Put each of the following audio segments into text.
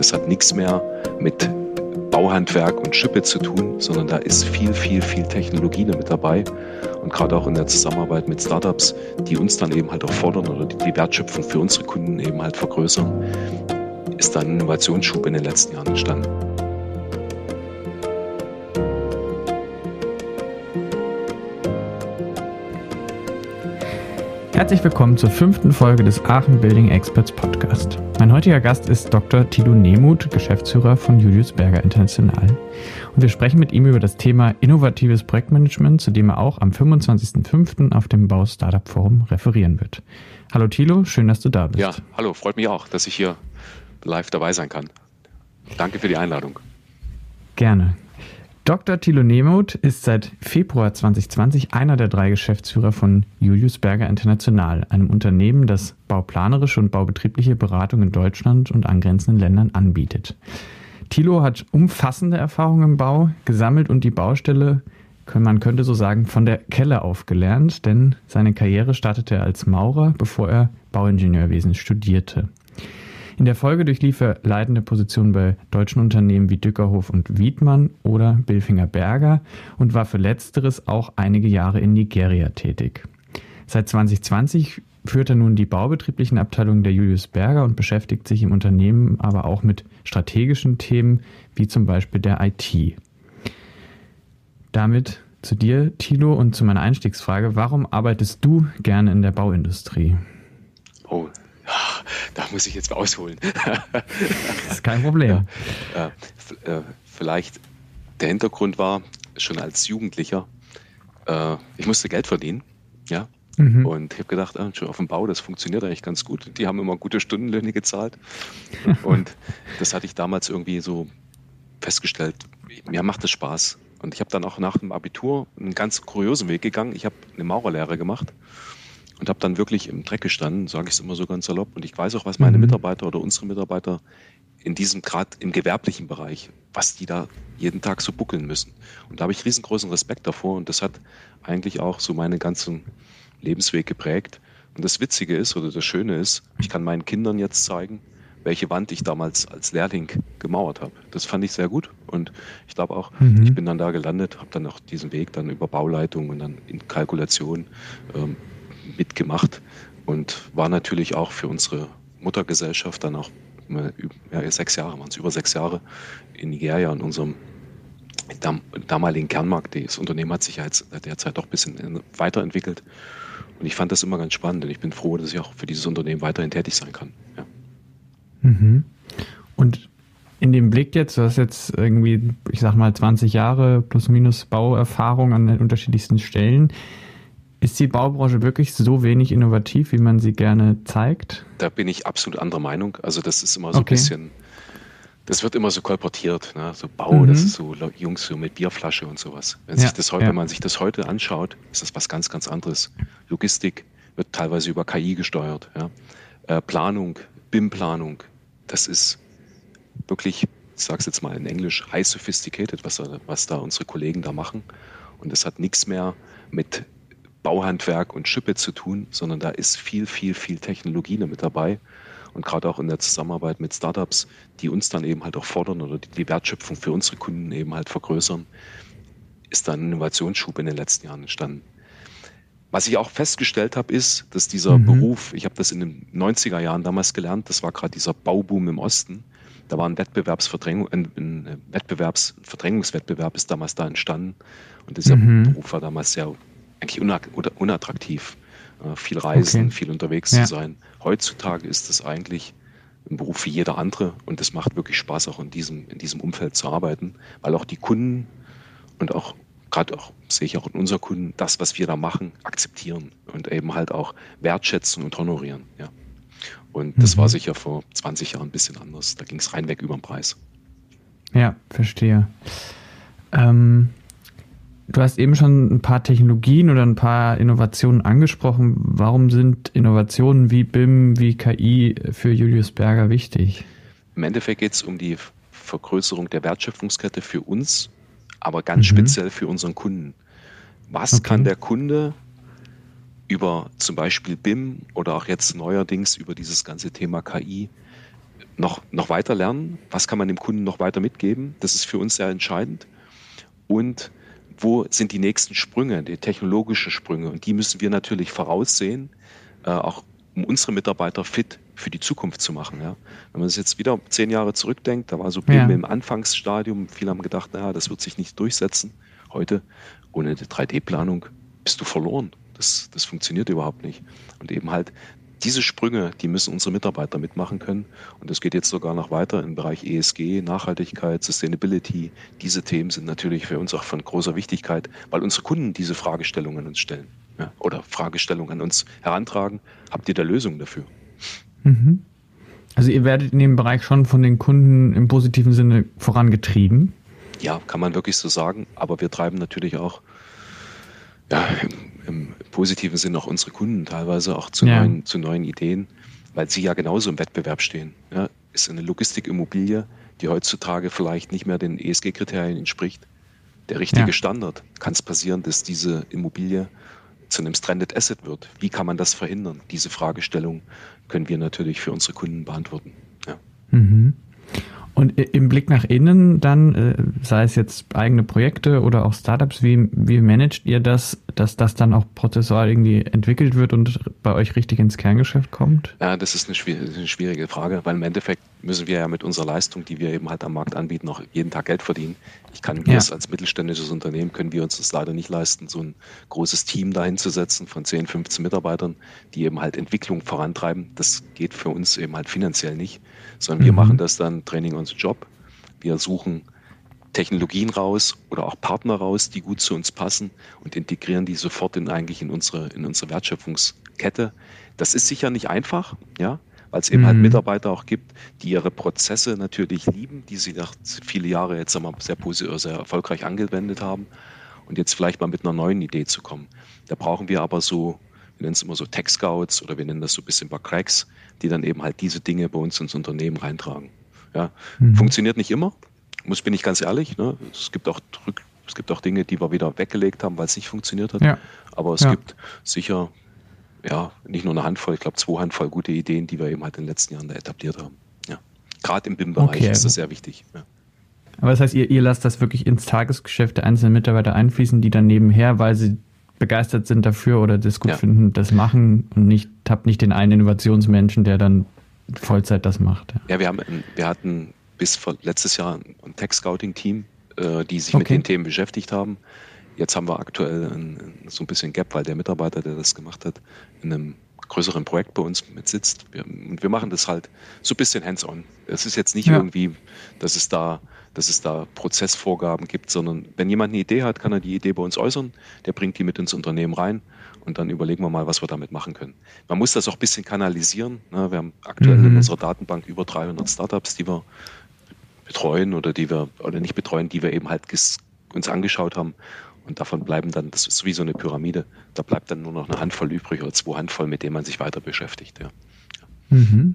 das hat nichts mehr mit Bauhandwerk und Schippe zu tun, sondern da ist viel, viel, viel Technologie mit dabei. Und gerade auch in der Zusammenarbeit mit Startups, die uns dann eben halt auch fordern oder die Wertschöpfung für unsere Kunden eben halt vergrößern, ist dann ein Innovationsschub in den letzten Jahren entstanden. Herzlich willkommen zur fünften Folge des Aachen Building Experts Podcast. Mein heutiger Gast ist Dr. Tilo Nemuth, Geschäftsführer von Julius Berger International. Und wir sprechen mit ihm über das Thema innovatives Projektmanagement, zu dem er auch am 25.05. auf dem Bau Startup Forum referieren wird. Hallo Tilo, schön, dass du da bist. Ja, hallo, freut mich auch, dass ich hier live dabei sein kann. Danke für die Einladung. Gerne. Dr. Thilo Nemuth ist seit Februar 2020 einer der drei Geschäftsführer von Julius Berger International, einem Unternehmen, das bauplanerische und baubetriebliche Beratung in Deutschland und angrenzenden Ländern anbietet. Thilo hat umfassende Erfahrungen im Bau gesammelt und die Baustelle, man könnte so sagen, von der Kelle aufgelernt, denn seine Karriere startete er als Maurer, bevor er Bauingenieurwesen studierte. In der Folge durchlief er leitende Positionen bei deutschen Unternehmen wie Dückerhof und Wiedmann oder Bilfinger Berger und war für letzteres auch einige Jahre in Nigeria tätig. Seit 2020 führt er nun die baubetrieblichen Abteilungen der Julius Berger und beschäftigt sich im Unternehmen aber auch mit strategischen Themen wie zum Beispiel der IT. Damit zu dir, Thilo, und zu meiner Einstiegsfrage. Warum arbeitest du gerne in der Bauindustrie? Da muss ich jetzt ausholen. das ist kein Problem. Äh, äh, vielleicht der Hintergrund war, schon als Jugendlicher, äh, ich musste Geld verdienen, ja. Mhm. Und ich habe gedacht, ah, schon auf dem Bau, das funktioniert eigentlich ganz gut. Die haben immer gute Stundenlöhne gezahlt. und das hatte ich damals irgendwie so festgestellt, mir macht das Spaß. Und ich habe dann auch nach dem Abitur einen ganz kuriosen Weg gegangen. Ich habe eine Maurerlehre gemacht und habe dann wirklich im Dreck gestanden, sage ich es immer so ganz salopp. Und ich weiß auch, was meine mhm. Mitarbeiter oder unsere Mitarbeiter in diesem Grad im gewerblichen Bereich, was die da jeden Tag so buckeln müssen. Und da habe ich riesengroßen Respekt davor und das hat eigentlich auch so meinen ganzen Lebensweg geprägt. Und das Witzige ist oder das Schöne ist, ich kann meinen Kindern jetzt zeigen, welche Wand ich damals als Lehrling gemauert habe. Das fand ich sehr gut und ich glaube auch, mhm. ich bin dann da gelandet, habe dann auch diesen Weg dann über Bauleitung und dann in Kalkulation ähm, mitgemacht und war natürlich auch für unsere Muttergesellschaft dann auch ja, sechs Jahre, waren es über sechs Jahre in Nigeria in unserem dam damaligen Kernmarkt. Das Unternehmen hat sich ja jetzt derzeit doch ein bisschen weiterentwickelt. Und ich fand das immer ganz spannend und ich bin froh, dass ich auch für dieses Unternehmen weiterhin tätig sein kann. Ja. Mhm. Und in dem Blick jetzt, du hast jetzt irgendwie, ich sag mal, 20 Jahre plus minus Bauerfahrung an den unterschiedlichsten Stellen. Ist die Baubranche wirklich so wenig innovativ, wie man sie gerne zeigt? Da bin ich absolut anderer Meinung. Also das ist immer so okay. ein bisschen, das wird immer so kolportiert, ne? so Bau, mhm. das ist so Jungs so mit Bierflasche und sowas. Wenn, ja. das, ja. wenn man sich das heute anschaut, ist das was ganz, ganz anderes. Logistik wird teilweise über KI gesteuert. Ja? Äh, Planung, BIM-Planung, das ist wirklich, ich sage es jetzt mal in Englisch, high sophisticated, was, was da unsere Kollegen da machen. Und das hat nichts mehr mit Bauhandwerk und Schippe zu tun, sondern da ist viel, viel, viel Technologie mit dabei. Und gerade auch in der Zusammenarbeit mit Startups, die uns dann eben halt auch fordern oder die, die Wertschöpfung für unsere Kunden eben halt vergrößern, ist dann ein Innovationsschub in den letzten Jahren entstanden. Was ich auch festgestellt habe, ist, dass dieser mhm. Beruf, ich habe das in den 90er Jahren damals gelernt, das war gerade dieser Bauboom im Osten. Da war ein, Wettbewerbsverdrängung, ein, ein Wettbewerbsverdrängungswettbewerb ist damals da entstanden. Und dieser mhm. Beruf war damals sehr eigentlich unattraktiv. Äh, viel reisen, okay. viel unterwegs ja. zu sein. Heutzutage ist es eigentlich ein Beruf wie jeder andere und es macht wirklich Spaß, auch in diesem, in diesem Umfeld zu arbeiten, weil auch die Kunden und auch gerade auch sehe ich auch in unseren Kunden das, was wir da machen, akzeptieren und eben halt auch wertschätzen und honorieren. Ja. Und das mhm. war sicher vor 20 Jahren ein bisschen anders. Da ging es reinweg über den Preis. Ja, verstehe. Ähm, Du hast eben schon ein paar Technologien oder ein paar Innovationen angesprochen. Warum sind Innovationen wie BIM, wie KI für Julius Berger wichtig? Im Endeffekt geht es um die Vergrößerung der Wertschöpfungskette für uns, aber ganz mhm. speziell für unseren Kunden. Was okay. kann der Kunde über zum Beispiel BIM oder auch jetzt neuerdings über dieses ganze Thema KI noch, noch weiter lernen, was kann man dem Kunden noch weiter mitgeben, das ist für uns sehr entscheidend. Und wo sind die nächsten Sprünge, die technologischen Sprünge? Und die müssen wir natürlich voraussehen, äh, auch um unsere Mitarbeiter fit für die Zukunft zu machen. Ja. Wenn man sich jetzt wieder zehn Jahre zurückdenkt, da war so ja. im Anfangsstadium, viele haben gedacht, naja, das wird sich nicht durchsetzen. Heute, ohne die 3D-Planung, bist du verloren. Das, das funktioniert überhaupt nicht. Und eben halt diese Sprünge, die müssen unsere Mitarbeiter mitmachen können. Und das geht jetzt sogar noch weiter im Bereich ESG, Nachhaltigkeit, Sustainability. Diese Themen sind natürlich für uns auch von großer Wichtigkeit, weil unsere Kunden diese Fragestellungen uns stellen ja, oder Fragestellungen an uns herantragen. Habt ihr da Lösungen dafür? Mhm. Also ihr werdet in dem Bereich schon von den Kunden im positiven Sinne vorangetrieben? Ja, kann man wirklich so sagen. Aber wir treiben natürlich auch ja, im, positiven Sinne auch unsere Kunden teilweise auch zu, ja. neuen, zu neuen Ideen, weil sie ja genauso im Wettbewerb stehen. Ja, ist eine Logistikimmobilie, die heutzutage vielleicht nicht mehr den ESG-Kriterien entspricht, der richtige ja. Standard. Kann es passieren, dass diese Immobilie zu einem Stranded Asset wird. Wie kann man das verhindern? Diese Fragestellung können wir natürlich für unsere Kunden beantworten. Ja. Mhm. Und im Blick nach innen dann, äh, sei es jetzt eigene Projekte oder auch Startups, wie, wie managt ihr das, dass das dann auch prozessual irgendwie entwickelt wird und bei euch richtig ins Kerngeschäft kommt? Ja, das ist eine schwierige Frage, weil im Endeffekt müssen wir ja mit unserer Leistung, die wir eben halt am Markt anbieten, auch jeden Tag Geld verdienen. Ich kann mir ja. als mittelständisches Unternehmen können wir uns das leider nicht leisten, so ein großes Team dahin zu setzen von 10, 15 Mitarbeitern, die eben halt Entwicklung vorantreiben. Das geht für uns eben halt finanziell nicht, sondern wir mhm. machen das dann Training on the Job. Wir suchen Technologien raus oder auch Partner raus, die gut zu uns passen und integrieren die sofort in eigentlich in unsere, in unsere Wertschöpfungskette. Das ist sicher nicht einfach, ja, weil es eben halt mhm. halt Mitarbeiter auch gibt, die ihre Prozesse natürlich lieben, die sie nach viele Jahre jetzt einmal sehr, sehr erfolgreich angewendet haben und jetzt vielleicht mal mit einer neuen Idee zu kommen. Da brauchen wir aber so, wir nennen es immer so Tech Scouts oder wir nennen das so ein bisschen paar Cracks, die dann eben halt diese Dinge bei uns ins Unternehmen reintragen. Ja, mhm. Funktioniert nicht immer, muss bin ich ganz ehrlich. Ne? Es gibt auch es gibt auch Dinge, die wir wieder weggelegt haben, weil es nicht funktioniert hat. Ja. Aber es ja. gibt sicher ja, nicht nur eine Handvoll, ich glaube zwei Handvoll gute Ideen, die wir eben halt in den letzten Jahren da etabliert haben. Ja. Gerade im BIM-Bereich okay. ist das sehr wichtig. Ja. Aber das heißt, ihr, ihr lasst das wirklich ins Tagesgeschäft der einzelnen Mitarbeiter einfließen, die dann nebenher, weil sie begeistert sind dafür oder das gut ja. finden, das machen und nicht, habt nicht den einen Innovationsmenschen, der dann Vollzeit das macht. Ja, ja wir, haben, wir hatten bis letztes Jahr ein Tech-Scouting-Team, äh, die sich okay. mit den Themen beschäftigt haben. Jetzt haben wir aktuell ein, so ein bisschen Gap, weil der Mitarbeiter, der das gemacht hat, in einem größeren Projekt bei uns mit sitzt. Wir, und wir machen das halt so ein bisschen hands-on. Es ist jetzt nicht ja. irgendwie, dass es da dass es da Prozessvorgaben gibt, sondern wenn jemand eine Idee hat, kann er die Idee bei uns äußern, der bringt die mit ins Unternehmen rein und dann überlegen wir mal, was wir damit machen können. Man muss das auch ein bisschen kanalisieren. Ne? Wir haben aktuell mhm. in unserer Datenbank über 300 Startups, die wir betreuen oder die wir, oder nicht betreuen, die wir eben halt uns angeschaut haben und davon bleiben dann, das ist wie so eine Pyramide, da bleibt dann nur noch eine Handvoll übrig oder zwei Handvoll, mit denen man sich weiter beschäftigt. Ja. Mhm.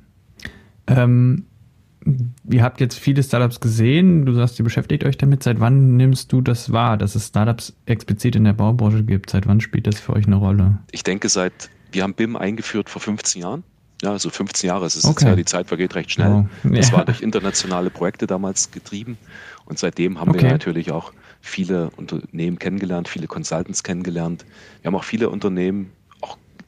Ähm, ihr habt jetzt viele Startups gesehen, du sagst, ihr beschäftigt euch damit. Seit wann nimmst du das wahr, dass es Startups explizit in der Baubranche gibt? Seit wann spielt das für euch eine Rolle? Ich denke, seit, wir haben BIM eingeführt vor 15 Jahren. Ja, also 15 Jahre, es ist okay. jetzt ja, die Zeit vergeht recht schnell. Oh, ja. Das war durch internationale Projekte damals getrieben und seitdem haben okay. wir natürlich auch viele Unternehmen kennengelernt, viele Consultants kennengelernt. Wir haben auch viele Unternehmen,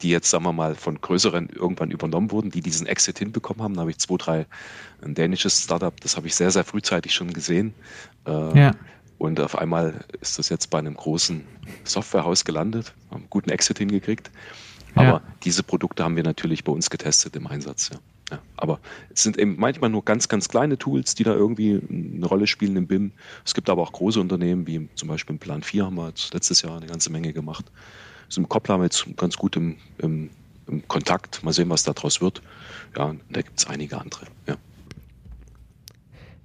die jetzt, sagen wir mal, von größeren irgendwann übernommen wurden, die diesen Exit hinbekommen haben. Da habe ich zwei, drei, ein dänisches Startup, das habe ich sehr, sehr frühzeitig schon gesehen. Äh, ja. Und auf einmal ist das jetzt bei einem großen Softwarehaus gelandet, haben einen guten Exit hingekriegt. Aber ja. diese Produkte haben wir natürlich bei uns getestet im Einsatz. Ja. Ja, aber es sind eben manchmal nur ganz, ganz kleine Tools, die da irgendwie eine Rolle spielen im BIM. Es gibt aber auch große Unternehmen, wie zum Beispiel im Plan 4 haben wir letztes Jahr eine ganze Menge gemacht. So im Koppler jetzt ganz gut im, im, im, Kontakt. Mal sehen, was daraus wird. Ja, da gibt es einige andere. Ja.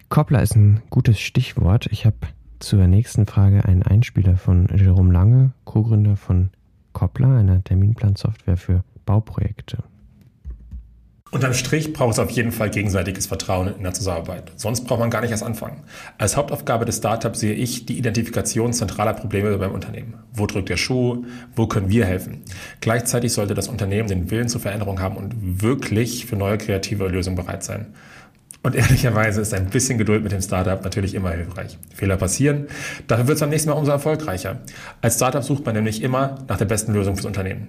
Koppler ist ein gutes Stichwort. Ich habe zur nächsten Frage einen Einspieler von Jerome Lange, Co-Gründer von Koppler, einer Terminplansoftware für Bauprojekte. Unterm Strich braucht es auf jeden Fall gegenseitiges Vertrauen in der Zusammenarbeit. Sonst braucht man gar nicht erst anfangen. Als Hauptaufgabe des Startups sehe ich die Identifikation zentraler Probleme beim Unternehmen. Wo drückt der Schuh? Wo können wir helfen? Gleichzeitig sollte das Unternehmen den Willen zur Veränderung haben und wirklich für neue kreative Lösungen bereit sein. Und ehrlicherweise ist ein bisschen Geduld mit dem Startup natürlich immer hilfreich. Fehler passieren, dafür wird es beim nächsten Mal umso erfolgreicher. Als Startup sucht man nämlich immer nach der besten Lösung fürs Unternehmen.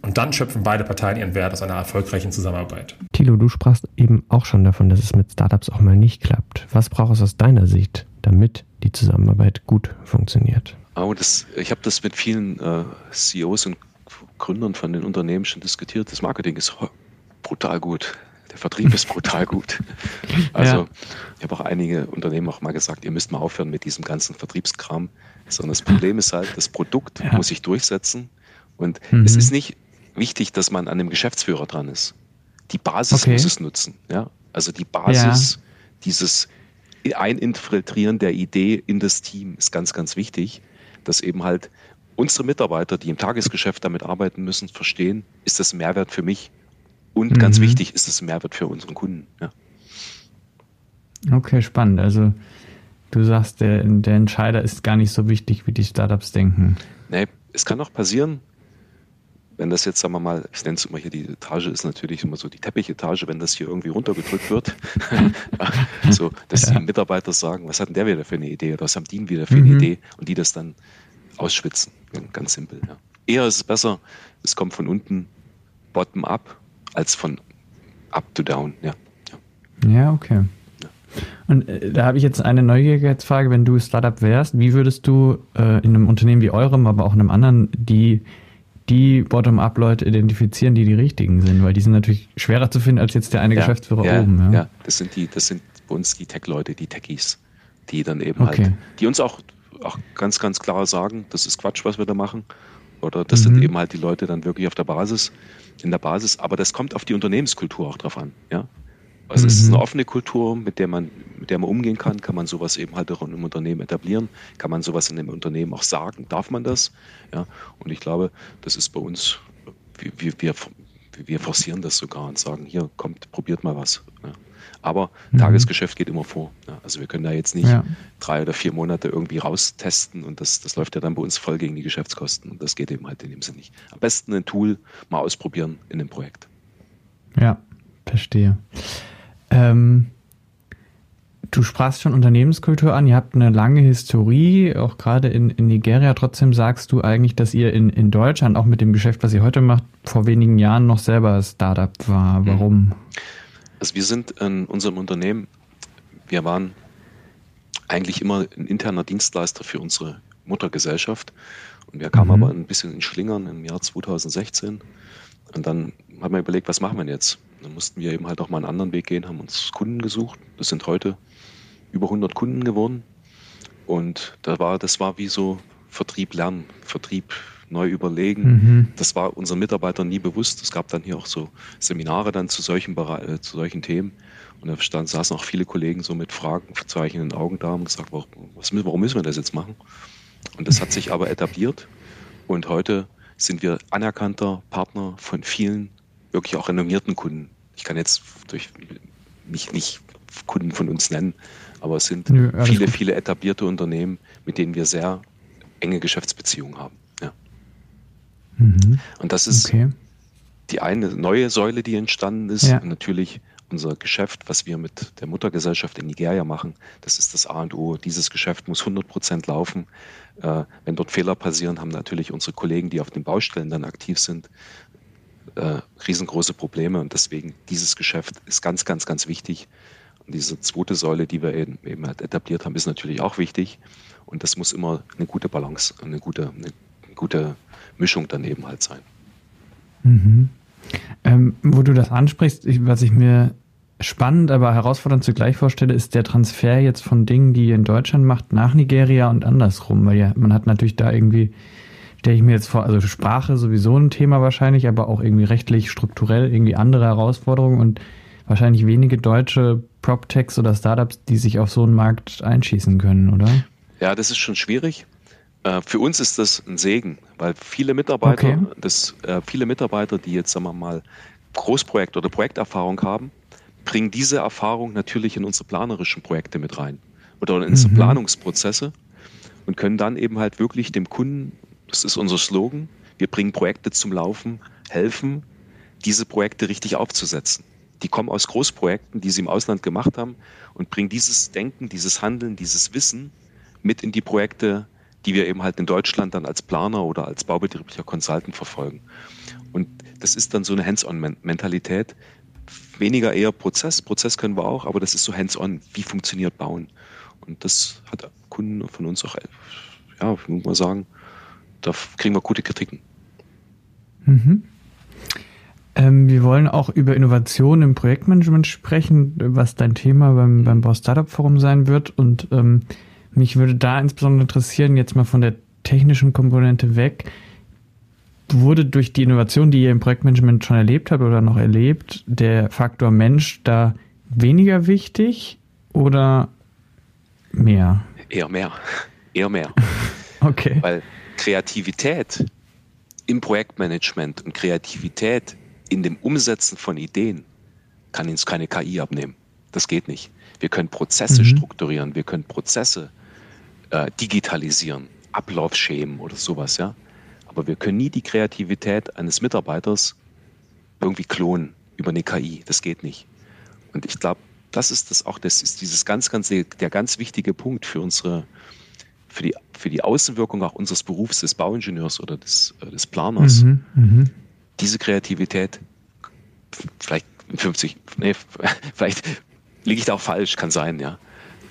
Und dann schöpfen beide Parteien ihren Wert aus einer erfolgreichen Zusammenarbeit. Thilo, du sprachst eben auch schon davon, dass es mit Startups auch mal nicht klappt. Was braucht es aus deiner Sicht, damit die Zusammenarbeit gut funktioniert? Oh, das, ich habe das mit vielen äh, CEOs und Gründern von den Unternehmen schon diskutiert. Das Marketing ist brutal gut. Der Vertrieb ist brutal gut. Also ja. ich habe auch einige Unternehmen auch mal gesagt, ihr müsst mal aufhören mit diesem ganzen Vertriebskram. Sondern das Problem ist halt, das Produkt ja. muss sich durchsetzen. Und mhm. es ist nicht wichtig, dass man an dem Geschäftsführer dran ist. Die Basis okay. muss es nutzen. Ja? Also die Basis, ja. dieses Eininfiltrieren der Idee in das Team ist ganz, ganz wichtig, dass eben halt unsere Mitarbeiter, die im Tagesgeschäft damit arbeiten müssen, verstehen, ist das Mehrwert für mich und mhm. ganz wichtig, ist ein Mehrwert für unseren Kunden. Ja. Okay, spannend. Also du sagst, der, der Entscheider ist gar nicht so wichtig, wie die Startups denken. Nee, es kann auch passieren, wenn das jetzt, sagen wir mal, ich nenne es immer hier, die Etage ist natürlich immer so die Teppichetage, wenn das hier irgendwie runtergedrückt wird, so, dass ja. die Mitarbeiter sagen, was hat denn der wieder für eine Idee oder was haben die wieder für eine mhm. Idee und die das dann ausschwitzen. Ganz simpel. Ja. Eher ist es besser, es kommt von unten bottom up als von up to down. Ja, ja. ja okay. Und äh, da habe ich jetzt eine Neugierigkeitsfrage, wenn du Startup wärst, wie würdest du äh, in einem Unternehmen wie eurem, aber auch in einem anderen, die die Bottom-up-Leute identifizieren, die die richtigen sind, weil die sind natürlich schwerer zu finden als jetzt der eine ja, Geschäftsführer ja, oben. Ja. ja, das sind die, das sind bei uns die Tech-Leute, die Techies, die dann eben okay. halt, die uns auch, auch ganz, ganz klar sagen, das ist Quatsch, was wir da machen. Oder das mhm. sind eben halt die Leute dann wirklich auf der Basis, in der Basis. Aber das kommt auf die Unternehmenskultur auch drauf an. Ja? Also mhm. es ist eine mhm. offene Kultur, mit der man, mit der man umgehen kann. Kann man sowas eben halt auch in einem Unternehmen etablieren? Kann man sowas in einem Unternehmen auch sagen? Darf man das? Ja. Und ich glaube, das ist bei uns, wir, wir, wir forcieren das sogar und sagen, hier kommt, probiert mal was. Ja. Aber mhm. Tagesgeschäft geht immer vor. Ja. Also wir können da jetzt nicht ja. drei oder vier Monate irgendwie raustesten und das, das läuft ja dann bei uns voll gegen die Geschäftskosten. Und das geht eben halt in dem Sinne nicht. Am besten ein Tool mal ausprobieren in einem Projekt. Ja, verstehe. Ähm, du sprachst schon Unternehmenskultur an, ihr habt eine lange Historie, auch gerade in, in Nigeria. Trotzdem sagst du eigentlich, dass ihr in, in Deutschland, auch mit dem Geschäft, was ihr heute macht, vor wenigen Jahren noch selber Startup war. Mhm. Also wir sind in unserem Unternehmen, wir waren eigentlich immer ein interner Dienstleister für unsere Muttergesellschaft. Und wir kamen mhm. aber ein bisschen in Schlingern im Jahr 2016. Und dann haben wir überlegt, was machen wir jetzt? Dann mussten wir eben halt auch mal einen anderen Weg gehen, haben uns Kunden gesucht. Das sind heute über 100 Kunden geworden. Und da war, das war wie so Vertrieb lernen, Vertrieb neu überlegen. Mhm. Das war unseren Mitarbeitern nie bewusst. Es gab dann hier auch so Seminare dann zu solchen, äh, zu solchen Themen. Und da stand, saßen auch viele Kollegen so mit Fragen, verzeichnenden Augen da und gesagt, warum, was, warum müssen wir das jetzt machen? Und das hat sich aber etabliert. Und heute sind wir anerkannter Partner von vielen wirklich auch renommierten Kunden. Ich kann jetzt durch nicht, nicht Kunden von uns nennen, aber es sind Nö, viele, gut. viele etablierte Unternehmen, mit denen wir sehr enge Geschäftsbeziehungen haben. Mhm. Und das ist okay. die eine neue Säule, die entstanden ist. Ja. Und natürlich unser Geschäft, was wir mit der Muttergesellschaft in Nigeria machen, das ist das A und O. Dieses Geschäft muss 100 Prozent laufen. Äh, wenn dort Fehler passieren, haben natürlich unsere Kollegen, die auf den Baustellen dann aktiv sind, äh, riesengroße Probleme. Und deswegen, dieses Geschäft ist ganz, ganz, ganz wichtig. Und diese zweite Säule, die wir eben, eben halt etabliert haben, ist natürlich auch wichtig. Und das muss immer eine gute Balance, eine gute, eine gute Mischung daneben halt sein. Mhm. Ähm, wo du das ansprichst, ich, was ich mir spannend, aber herausfordernd zugleich vorstelle, ist der Transfer jetzt von Dingen, die ihr in Deutschland macht, nach Nigeria und andersrum, weil ja, man hat natürlich da irgendwie, stelle ich mir jetzt vor, also Sprache sowieso ein Thema wahrscheinlich, aber auch irgendwie rechtlich, strukturell irgendwie andere Herausforderungen und wahrscheinlich wenige deutsche PropTechs oder Startups, die sich auf so einen Markt einschießen können, oder? Ja, das ist schon schwierig. Äh, für uns ist das ein Segen, weil viele Mitarbeiter, okay. das, äh, viele Mitarbeiter, die jetzt sagen wir mal Großprojekt oder Projekterfahrung haben, bringen diese Erfahrung natürlich in unsere planerischen Projekte mit rein oder in unsere mhm. Planungsprozesse und können dann eben halt wirklich dem Kunden, das ist unser Slogan, wir bringen Projekte zum Laufen, helfen, diese Projekte richtig aufzusetzen. Die kommen aus Großprojekten, die sie im Ausland gemacht haben und bringen dieses Denken, dieses Handeln, dieses Wissen mit in die Projekte, die wir eben halt in Deutschland dann als Planer oder als baubetrieblicher Consultant verfolgen. Und das ist dann so eine Hands-on-Mentalität. Weniger eher Prozess. Prozess können wir auch, aber das ist so Hands-on. Wie funktioniert Bauen? Und das hat Kunden von uns auch, ja, muss mal sagen, da kriegen wir gute Kritiken. Mhm. Ähm, wir wollen auch über Innovation im Projektmanagement sprechen, was dein Thema beim, beim Bau Startup Forum sein wird. Und ähm, mich würde da insbesondere interessieren, jetzt mal von der technischen Komponente weg, wurde durch die Innovation, die ihr im Projektmanagement schon erlebt habt oder noch erlebt, der Faktor Mensch da weniger wichtig oder mehr? Eher mehr. Eher mehr. okay. Weil Kreativität im Projektmanagement und Kreativität in dem Umsetzen von Ideen kann uns keine KI abnehmen. Das geht nicht. Wir können Prozesse mhm. strukturieren, wir können Prozesse äh, digitalisieren, Ablaufschemen oder sowas, ja. Aber wir können nie die Kreativität eines Mitarbeiters irgendwie klonen über eine KI. Das geht nicht. Und ich glaube, das ist das auch, das ist dieses ganz, ganz, der ganz wichtige Punkt für unsere, für die, für die Außenwirkung auch unseres Berufs des Bauingenieurs oder des, äh, des Planers. Mhm, mh. Diese Kreativität, vielleicht 50, nee, vielleicht liege ich da auch falsch, kann sein, ja.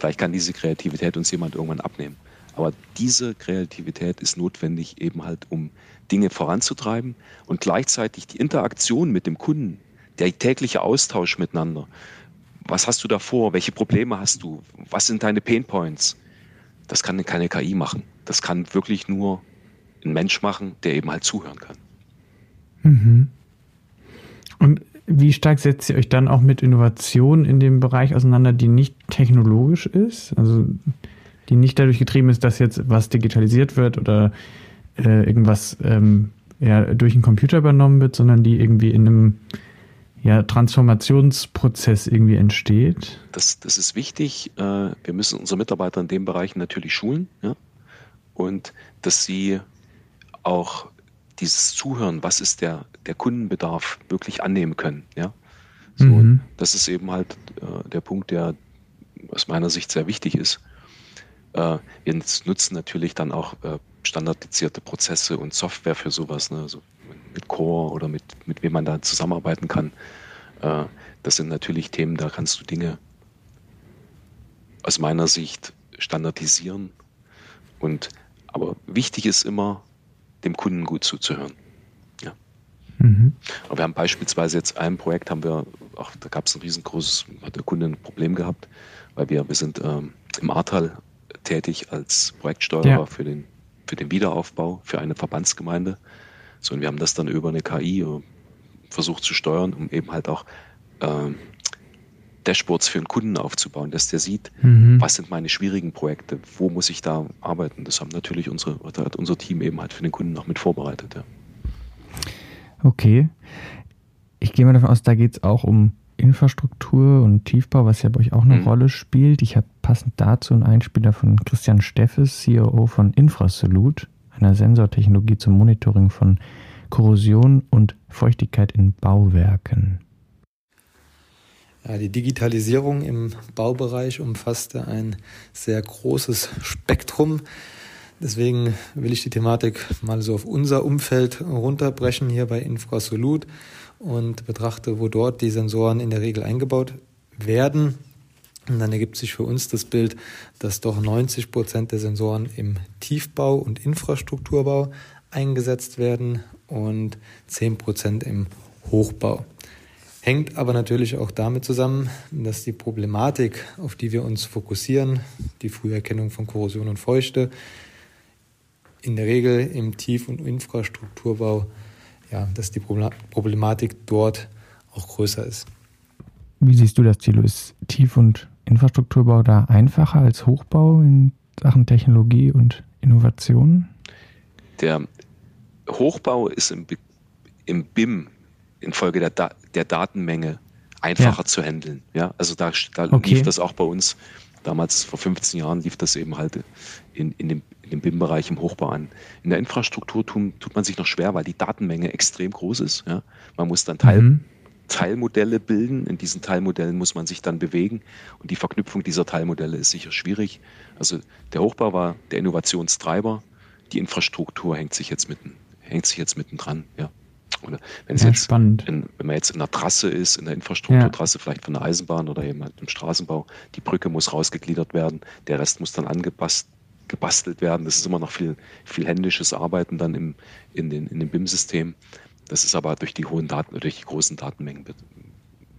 Vielleicht kann diese Kreativität uns jemand irgendwann abnehmen. Aber diese Kreativität ist notwendig eben halt, um Dinge voranzutreiben und gleichzeitig die Interaktion mit dem Kunden, der tägliche Austausch miteinander. Was hast du da vor? Welche Probleme hast du? Was sind deine Pain Points? Das kann keine KI machen. Das kann wirklich nur ein Mensch machen, der eben halt zuhören kann. Mhm. Und wie stark setzt ihr euch dann auch mit Innovation in dem Bereich auseinander, die nicht technologisch ist? Also die nicht dadurch getrieben ist, dass jetzt was digitalisiert wird oder äh, irgendwas ähm, ja, durch einen Computer übernommen wird, sondern die irgendwie in einem ja, Transformationsprozess irgendwie entsteht? Das, das ist wichtig. Äh, wir müssen unsere Mitarbeiter in dem Bereich natürlich schulen ja? und dass sie auch dieses Zuhören, was ist der, der Kundenbedarf, wirklich annehmen können. Ja? So, mhm. Das ist eben halt äh, der Punkt, der aus meiner Sicht sehr wichtig ist. Äh, wir nutzen natürlich dann auch äh, standardisierte Prozesse und Software für sowas, ne? also mit Core oder mit, mit wem man da zusammenarbeiten kann. Äh, das sind natürlich Themen, da kannst du Dinge aus meiner Sicht standardisieren. Und aber wichtig ist immer, dem Kunden gut zuzuhören. Ja. Mhm. Aber wir haben beispielsweise jetzt ein Projekt, haben wir, ach, da gab es ein riesengroßes, hat der Kunde ein Problem gehabt, weil wir, wir sind ähm, im Ahrtal tätig als Projektsteuerer ja. für, den, für den Wiederaufbau für eine Verbandsgemeinde. So, und wir haben das dann über eine KI äh, versucht zu steuern, um eben halt auch äh, Dashboards für einen Kunden aufzubauen, dass der sieht, mhm. was sind meine schwierigen Projekte, wo muss ich da arbeiten. Das haben natürlich unsere, hat unser Team eben halt für den Kunden auch mit vorbereitet. Ja. Okay. Ich gehe mal davon aus, da geht es auch um Infrastruktur und Tiefbau, was ja bei euch auch eine mhm. Rolle spielt. Ich habe passend dazu einen Einspieler von Christian Steffes, COO von Infrasolute, einer Sensortechnologie zum Monitoring von Korrosion und Feuchtigkeit in Bauwerken. Ja, die Digitalisierung im Baubereich umfasste ein sehr großes Spektrum. Deswegen will ich die Thematik mal so auf unser Umfeld runterbrechen hier bei Infrasolut und betrachte, wo dort die Sensoren in der Regel eingebaut werden. Und dann ergibt sich für uns das Bild, dass doch 90 Prozent der Sensoren im Tiefbau und Infrastrukturbau eingesetzt werden und 10 Prozent im Hochbau. Hängt aber natürlich auch damit zusammen, dass die Problematik, auf die wir uns fokussieren, die Früherkennung von Korrosion und Feuchte, in der Regel im Tief- und Infrastrukturbau, ja, dass die Problematik dort auch größer ist. Wie siehst du das, Thilo? Ist Tief- und Infrastrukturbau da einfacher als Hochbau in Sachen Technologie und Innovation? Der Hochbau ist im, im BIM infolge der, der Datenmenge einfacher ja. zu handeln. Ja, also da, da okay. lief das auch bei uns. Damals vor 15 Jahren lief das eben halt in, in dem, in dem BIM-Bereich im Hochbau an. In der Infrastruktur tun, tut man sich noch schwer, weil die Datenmenge extrem groß ist. Ja. Man muss dann Teil, mhm. Teilmodelle bilden. In diesen Teilmodellen muss man sich dann bewegen und die Verknüpfung dieser Teilmodelle ist sicher schwierig. Also der Hochbau war der Innovationstreiber, die Infrastruktur hängt sich jetzt mitten, hängt sich jetzt mittendran, ja. Oder wenn es ja, jetzt spannend. In, wenn man jetzt in der Trasse ist, in der Infrastrukturtrasse, ja. vielleicht von der Eisenbahn oder eben halt im Straßenbau, die Brücke muss rausgegliedert werden, der Rest muss dann angepasst gebastelt werden. Das ist immer noch viel, viel händisches Arbeiten dann im, in, den, in dem BIM-System. Das ist aber durch die hohen Daten, durch die großen Datenmengen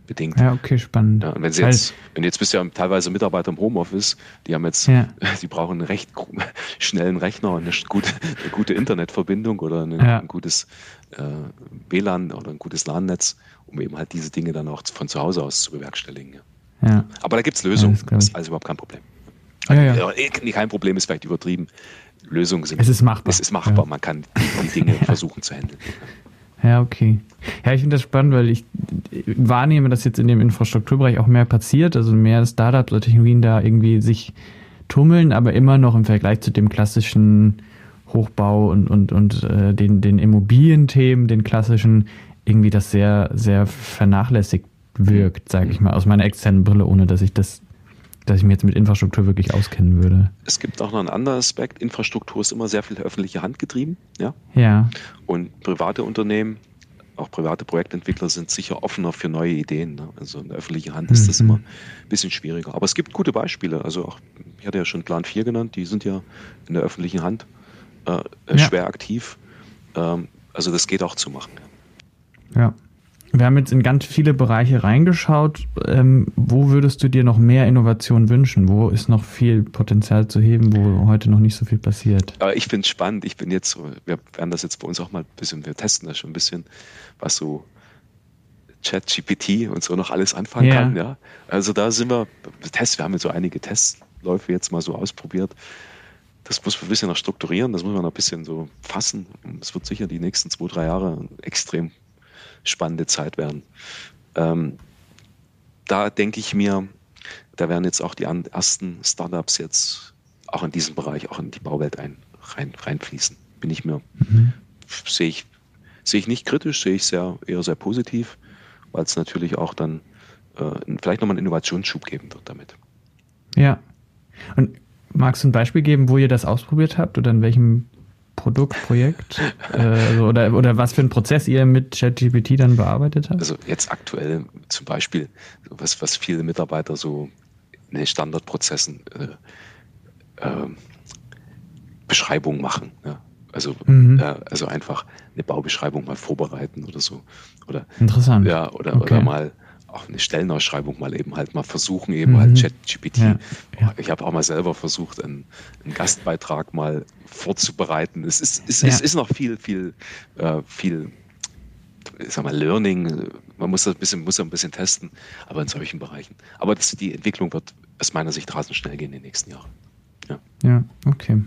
bedingt. Ja, okay, spannend. Ja, wenn Sie jetzt, wenn jetzt bist ja teilweise Mitarbeiter im Homeoffice, die haben jetzt, ja. die brauchen einen recht schnellen Rechner und eine gute, eine gute Internetverbindung oder eine, ja. ein gutes äh, WLAN oder ein gutes LAN-Netz, um eben halt diese Dinge dann auch von zu Hause aus zu bewerkstelligen. Ja. Aber da gibt es Lösungen. das, ist alles überhaupt kein Problem. Also, ja, ja. Kein Problem ist vielleicht übertrieben. Lösungen sind. Es ist machbar. Es ist machbar. Man kann die, die Dinge versuchen zu handeln. Ja, okay. Ja, ich finde das spannend, weil ich wahrnehme, dass jetzt in dem Infrastrukturbereich auch mehr passiert, also mehr Startups oder Technologien da irgendwie sich tummeln, aber immer noch im Vergleich zu dem klassischen Hochbau und, und, und äh, den, den Immobilienthemen, den klassischen, irgendwie das sehr, sehr vernachlässigt wirkt, sage ich mal, aus meiner externen Brille, ohne dass ich das dass ich mich jetzt mit Infrastruktur wirklich auskennen würde. Es gibt auch noch einen anderen Aspekt. Infrastruktur ist immer sehr viel öffentliche Hand getrieben. Ja. ja. Und private Unternehmen, auch private Projektentwickler sind sicher offener für neue Ideen. Ne? Also in der öffentlichen Hand ist das mhm. immer ein bisschen schwieriger. Aber es gibt gute Beispiele. Also auch, ich hatte ja schon Plan 4 genannt, die sind ja in der öffentlichen Hand äh, ja. schwer aktiv. Ähm, also das geht auch zu machen. Ja. Wir haben jetzt in ganz viele Bereiche reingeschaut. Ähm, wo würdest du dir noch mehr Innovation wünschen? Wo ist noch viel Potenzial zu heben, wo heute noch nicht so viel passiert? Aber ich finde es spannend. Ich bin jetzt wir werden das jetzt bei uns auch mal ein bisschen, wir testen das schon ein bisschen, was so ChatGPT und so noch alles anfangen ja. kann. Ja? Also da sind wir, Tests, wir haben jetzt so einige Testläufe jetzt mal so ausprobiert. Das muss man ein bisschen noch strukturieren, das muss man noch ein bisschen so fassen. Es wird sicher die nächsten zwei, drei Jahre extrem spannende Zeit werden. Ähm, da denke ich mir, da werden jetzt auch die ersten Startups jetzt auch in diesem Bereich, auch in die Bauwelt ein, rein, reinfließen. Bin ich mir, mhm. sehe ich, sehe ich nicht kritisch, sehe ich sehr, eher sehr positiv, weil es natürlich auch dann äh, vielleicht nochmal einen Innovationsschub geben wird damit. Ja. Und magst du ein Beispiel geben, wo ihr das ausprobiert habt oder in welchem Produkt, Projekt äh, oder, oder was für einen Prozess ihr mit ChatGPT dann bearbeitet habt? Also jetzt aktuell zum Beispiel, was, was viele Mitarbeiter so in den Standardprozessen äh, äh, Beschreibung machen. Ja? Also, mhm. äh, also einfach eine Baubeschreibung mal vorbereiten oder so. Oder, Interessant. Ja, oder, okay. oder mal auch eine Stellenausschreibung mal eben halt mal versuchen, eben halt mhm. halt ChatGPT. Ja, ja. Ich habe auch mal selber versucht, einen, einen, Gastbeitrag mal vorzubereiten. Es ist, es, ja. es ist noch viel, viel, äh, viel, ich sag mal, Learning. Man muss das ein bisschen, muss ein bisschen testen, aber in solchen Bereichen. Aber das, die Entwicklung wird aus meiner Sicht rasend schnell gehen in den nächsten Jahren. Ja, ja okay.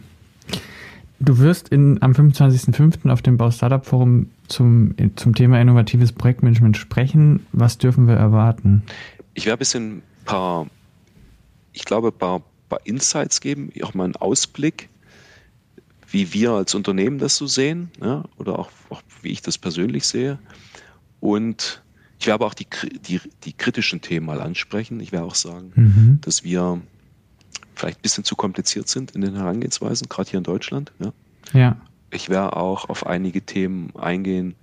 Du wirst in, am 25.05. auf dem Bau Startup Forum zum, zum Thema innovatives Projektmanagement sprechen. Was dürfen wir erwarten? Ich werde ein bisschen paar, ich glaube, ein paar, paar Insights geben, auch mal einen Ausblick, wie wir als Unternehmen das so sehen, ja, oder auch, auch, wie ich das persönlich sehe. Und ich werde auch die, die, die kritischen Themen mal ansprechen. Ich werde auch sagen, mhm. dass wir vielleicht ein bisschen zu kompliziert sind in den Herangehensweisen, gerade hier in Deutschland. Ja. ja. Ich werde auch auf einige Themen eingehen,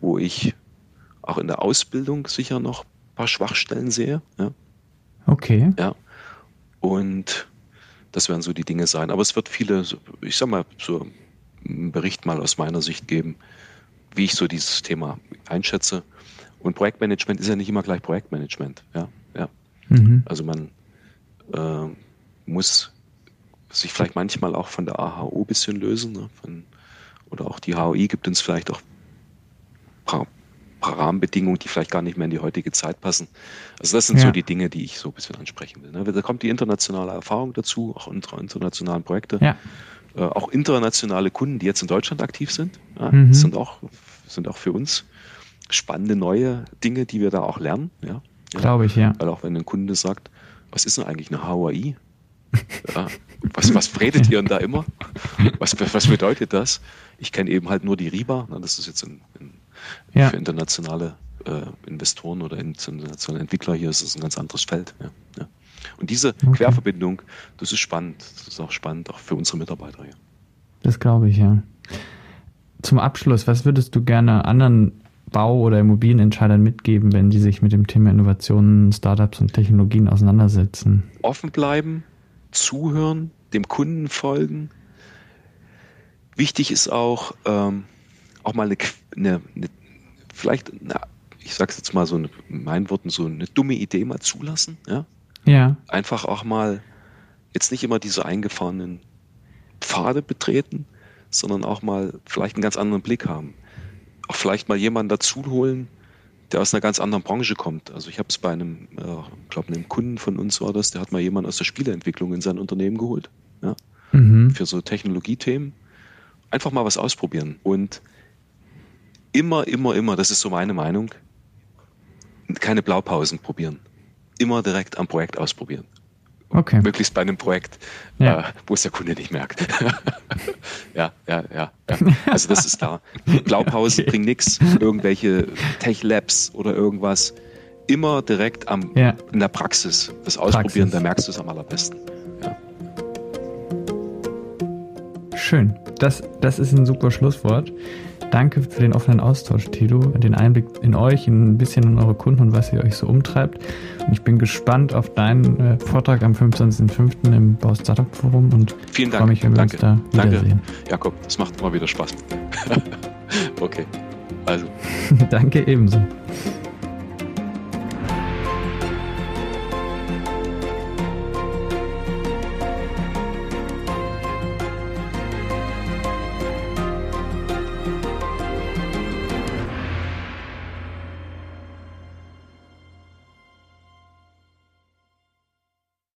wo ich auch in der Ausbildung sicher noch ein paar Schwachstellen sehe. Ja. Okay. Ja. Und das werden so die Dinge sein. Aber es wird viele, ich sag mal, so einen Bericht mal aus meiner Sicht geben, wie ich so dieses Thema einschätze. Und Projektmanagement ist ja nicht immer gleich Projektmanagement. Ja, ja. Mhm. Also man äh, muss sich vielleicht manchmal auch von der AHO ein bisschen lösen. Ne? Von, oder auch die HOI gibt uns vielleicht auch ein paar, paar, Rahmenbedingungen, die vielleicht gar nicht mehr in die heutige Zeit passen. Also das sind ja. so die Dinge, die ich so ein bisschen ansprechen will. Ne? Da kommt die internationale Erfahrung dazu, auch unsere internationalen Projekte. Ja. Äh, auch internationale Kunden, die jetzt in Deutschland aktiv sind, ja, mhm. sind, auch, sind auch für uns spannende neue Dinge, die wir da auch lernen. Ja? Glaube ich, ja. Weil auch wenn ein Kunde sagt, was ist denn eigentlich eine HOI? Ja, was, was redet ihr denn da immer? Was, was bedeutet das? Ich kenne eben halt nur die RIBA, das ist jetzt ein, ein, ja. für internationale äh, Investoren oder internationale Entwickler, hier ist es ein ganz anderes Feld. Ja, ja. Und diese okay. Querverbindung, das ist spannend. Das ist auch spannend, auch für unsere Mitarbeiter hier. Das glaube ich, ja. Zum Abschluss, was würdest du gerne anderen Bau- oder Immobilienentscheidern mitgeben, wenn sie sich mit dem Thema Innovationen, Startups und Technologien auseinandersetzen? Offen bleiben, zuhören, dem Kunden folgen. Wichtig ist auch, ähm, auch mal eine, eine, eine vielleicht, na, ich sag's jetzt mal so in meinen Worten, so eine dumme Idee mal zulassen. Ja. ja. Einfach auch mal jetzt nicht immer diese eingefahrenen Pfade betreten, sondern auch mal vielleicht einen ganz anderen Blick haben. Auch vielleicht mal jemanden dazu holen, der aus einer ganz anderen Branche kommt. Also ich habe es bei einem, äh, glaube einem Kunden von uns war das, der hat mal jemanden aus der Spieleentwicklung in sein Unternehmen geholt. Ja? Mhm. Für so Technologiethemen. Einfach mal was ausprobieren. Und immer, immer, immer, das ist so meine Meinung, keine Blaupausen probieren. Immer direkt am Projekt ausprobieren. Okay. Möglichst bei einem Projekt, ja. äh, wo es der Kunde nicht merkt. ja, ja, ja, ja, Also das ist klar. Blaupausen okay. bringen nichts. Irgendwelche Tech-Labs oder irgendwas. Immer direkt am, ja. in der Praxis. Das Ausprobieren, Praxis. da merkst du es am allerbesten. Schön. Das, das ist ein super Schlusswort. Danke für den offenen Austausch, Tilo, den Einblick in euch, ein bisschen in eure Kunden und was ihr euch so umtreibt. Und ich bin gespannt auf deinen äh, Vortrag am 25.05. im Bau Startup Forum und Vielen Dank. freue mich, wenn wir Danke. uns da wiedersehen. Danke, Jakob. Das macht immer wieder Spaß. okay. Also. Danke ebenso.